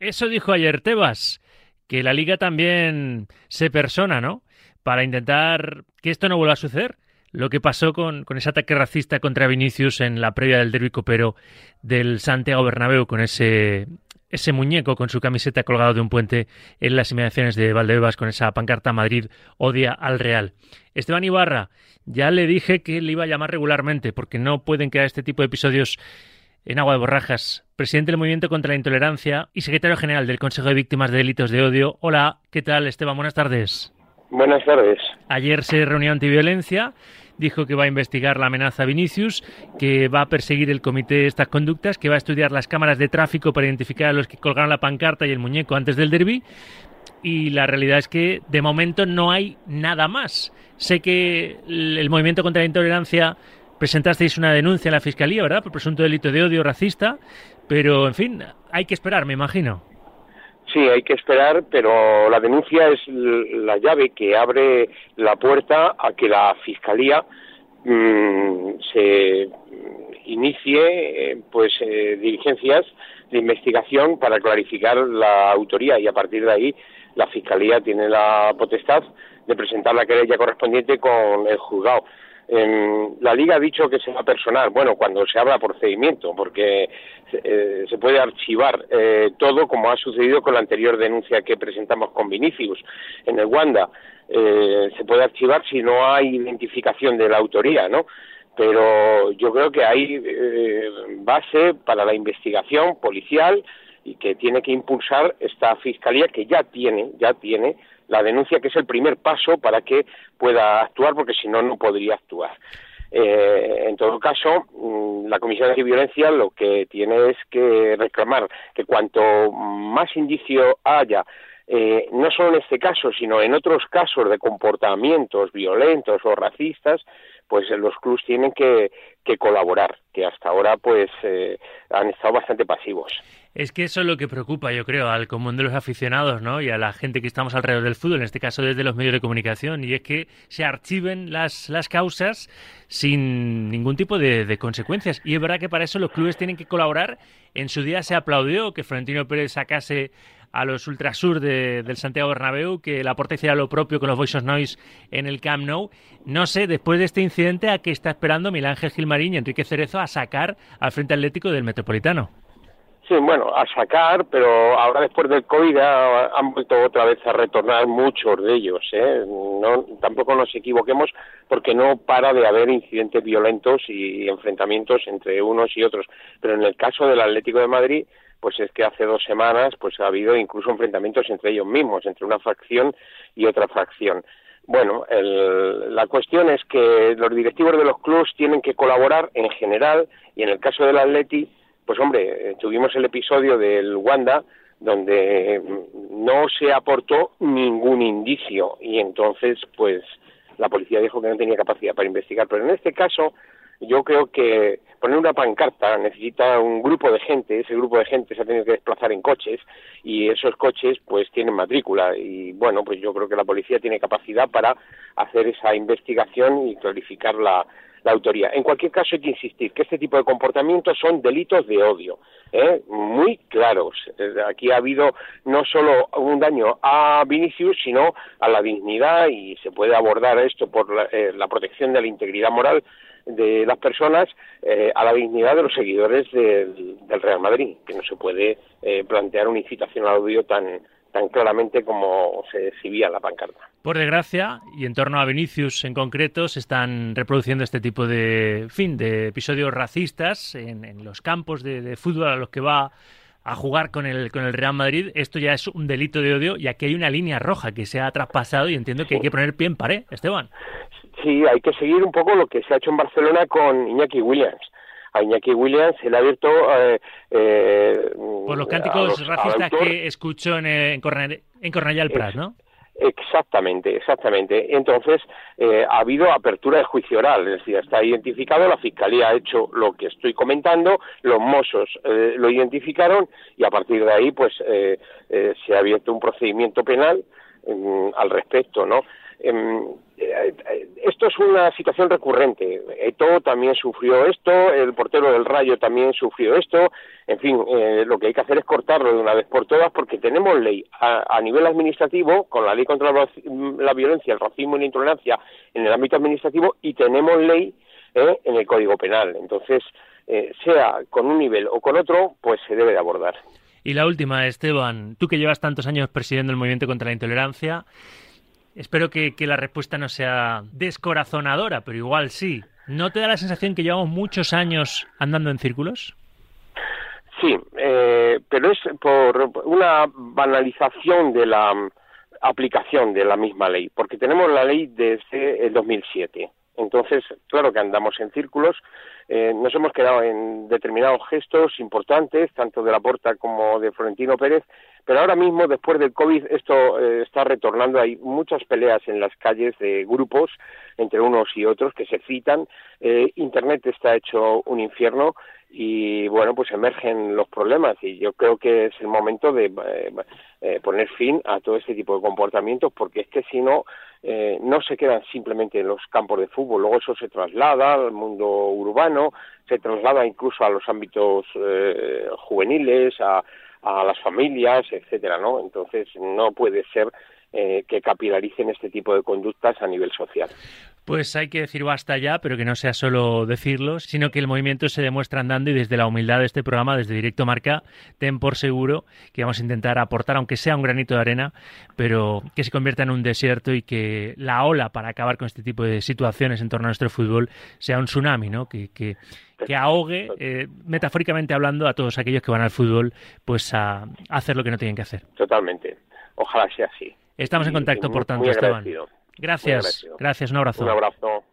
Eso dijo ayer Tebas, que la liga también se persona, ¿no? Para intentar que esto no vuelva a suceder. Lo que pasó con, con ese ataque racista contra Vinicius en la previa del derbi copero del Santiago Bernabéu, con ese, ese muñeco con su camiseta colgado de un puente en las inmediaciones de Valdebebas con esa pancarta Madrid odia al Real. Esteban Ibarra, ya le dije que le iba a llamar regularmente porque no pueden quedar este tipo de episodios en agua de borrajas, presidente del Movimiento contra la Intolerancia y secretario general del Consejo de Víctimas de Delitos de Odio. Hola, ¿qué tal Esteban? Buenas tardes. Buenas tardes. Ayer se reunió antiviolencia, dijo que va a investigar la amenaza a Vinicius, que va a perseguir el comité estas conductas, que va a estudiar las cámaras de tráfico para identificar a los que colgaron la pancarta y el muñeco antes del derby. Y la realidad es que de momento no hay nada más. Sé que el Movimiento contra la Intolerancia presentasteis una denuncia en la Fiscalía, ¿verdad?, por presunto delito de odio racista, pero, en fin, hay que esperar, me imagino. Sí, hay que esperar, pero la denuncia es la llave que abre la puerta a que la Fiscalía mm, se inicie eh, pues eh, diligencias de investigación para clarificar la autoría y a partir de ahí la Fiscalía tiene la potestad de presentar la querella correspondiente con el juzgado la Liga ha dicho que se va a personar, bueno, cuando se habla procedimiento, porque eh, se puede archivar eh, todo como ha sucedido con la anterior denuncia que presentamos con Vinicius en el Wanda. Eh, se puede archivar si no hay identificación de la autoría, ¿no? Pero yo creo que hay base para la investigación policial y que tiene que impulsar esta fiscalía que ya tiene, ya tiene la denuncia, que es el primer paso para que pueda actuar, porque si no, no podría actuar. Eh, en todo caso, mm, la Comisión de Violencia lo que tiene es que reclamar que cuanto más indicio haya, eh, no solo en este caso, sino en otros casos de comportamientos violentos o racistas, pues los clubs tienen que, colaborar, que hasta ahora pues eh, han estado bastante pasivos. Es que eso es lo que preocupa, yo creo, al común de los aficionados, ¿no? Y a la gente que estamos alrededor del fútbol, en este caso desde los medios de comunicación, y es que se archiven las, las causas sin ningún tipo de, consecuencias. Y es verdad que para eso los clubes tienen que colaborar. En su día se aplaudió que Florentino Pérez sacase a los ultrasur de, del Santiago Bernabéu, que la Porta hiciera lo propio con los Voice of Noise en el Camp Nou. No sé, después de este incidente, ¿a qué está esperando Milán Ángel Gilmarín y Enrique Cerezo a sacar al Frente Atlético del Metropolitano? Sí, bueno, a sacar, pero ahora después del COVID han vuelto otra vez a retornar muchos de ellos. ¿eh? No, tampoco nos equivoquemos porque no para de haber incidentes violentos y enfrentamientos entre unos y otros. Pero en el caso del Atlético de Madrid, pues es que hace dos semanas pues ha habido incluso enfrentamientos entre ellos mismos, entre una facción y otra facción. Bueno, el, la cuestión es que los directivos de los clubes tienen que colaborar en general y en el caso del Atleti pues hombre, eh, tuvimos el episodio del Wanda donde mm, no se aportó ningún indicio y entonces pues la policía dijo que no tenía capacidad para investigar. Pero en este caso yo creo que poner una pancarta necesita un grupo de gente, ese grupo de gente se ha tenido que desplazar en coches y esos coches pues tienen matrícula y bueno, pues yo creo que la policía tiene capacidad para hacer esa investigación y clarificar la, la autoría. En cualquier caso, hay que insistir que este tipo de comportamientos son delitos de odio, ¿eh? muy claros. Eh, aquí ha habido no solo un daño a Vinicius, sino a la dignidad y se puede abordar esto por la, eh, protección de la integridad moral de las personas a la dignidad de los seguidores del, Real Madrid, que no se puede plantear una incitación al odio tan, tan claramente como se exhibía en la pancarta. Por desgracia, y en torno a Vinicius en concreto, se están reproduciendo este tipo de, fin, de episodios racistas en, los campos de, fútbol a los que va a jugar con el, con el Real Madrid. Esto ya es un delito de odio y aquí hay una línea roja que se ha traspasado y entiendo que hay que poner pie en pared, Esteban. Sí, hay que seguir un poco lo que se ha hecho en Barcelona con Iñaki Williams a Iñaki Williams se le ha abierto... Eh, eh, Por los cánticos racistas que escuchó en, en, Cornellà del Prat, ¿no? Exactamente, exactamente. Entonces, eh, ha habido apertura de juicio oral, es decir, está identificado, la Fiscalía ha hecho lo que estoy comentando, los mozos eh, lo identificaron y a partir de ahí, pues, se ha abierto un procedimiento penal mm, al respecto, ¿no? Esto es una situación recurrente. Eto también sufrió esto, el portero del Rayo también sufrió esto. En fin, eh, lo que hay que hacer es cortarlo de una vez por todas porque tenemos ley a, nivel administrativo, con la ley contra la, violencia, el racismo y la intolerancia en el ámbito administrativo y tenemos ley eh, en el Código Penal. Entonces, eh, sea con un nivel o con otro, pues se debe de abordar. Y la última, Esteban, tú que llevas tantos años presidiendo el movimiento contra la intolerancia, Espero que, la respuesta no sea descorazonadora, pero igual sí. ¿No te da la sensación que llevamos muchos años andando en círculos? Sí, eh, pero es por una banalización de la aplicación de la misma ley, porque tenemos la ley desde el 2007. Entonces, claro que andamos en círculos, eh, nos hemos quedado en determinados gestos importantes, tanto de la Porta como de Florentino Pérez, pero ahora mismo, después del COVID, esto eh, está retornando. Hay muchas peleas en las calles de grupos entre unos y otros que se citan. Eh, Internet está hecho un infierno y, bueno, pues emergen los problemas y yo creo que es el momento de eh, poner fin a todo este tipo de comportamientos porque es que si no, no se quedan simplemente en los campos de fútbol. Luego eso se traslada al mundo urbano, se traslada incluso a los ámbitos juveniles, a a las familias, etcétera, ¿no? Entonces no puede ser eh, que capilaricen este tipo de conductas a nivel social. Pues hay que decir basta ya, pero que no sea solo decirlo, sino que el movimiento se demuestra andando y desde la humildad de este programa, desde Directo Marca, ten por seguro que vamos a intentar aportar, aunque sea un granito de arena, pero que se convierta en un desierto y que la ola para acabar con este tipo de situaciones en torno a nuestro fútbol sea un tsunami, ¿no? Que, que, ahogue, eh, metafóricamente hablando, a todos aquellos que van al fútbol, pues a, hacer lo que no tienen que hacer. Totalmente. Ojalá sea así. Estamos en contacto, por tanto, Esteban. Gracias, gracias, un abrazo. Un abrazo.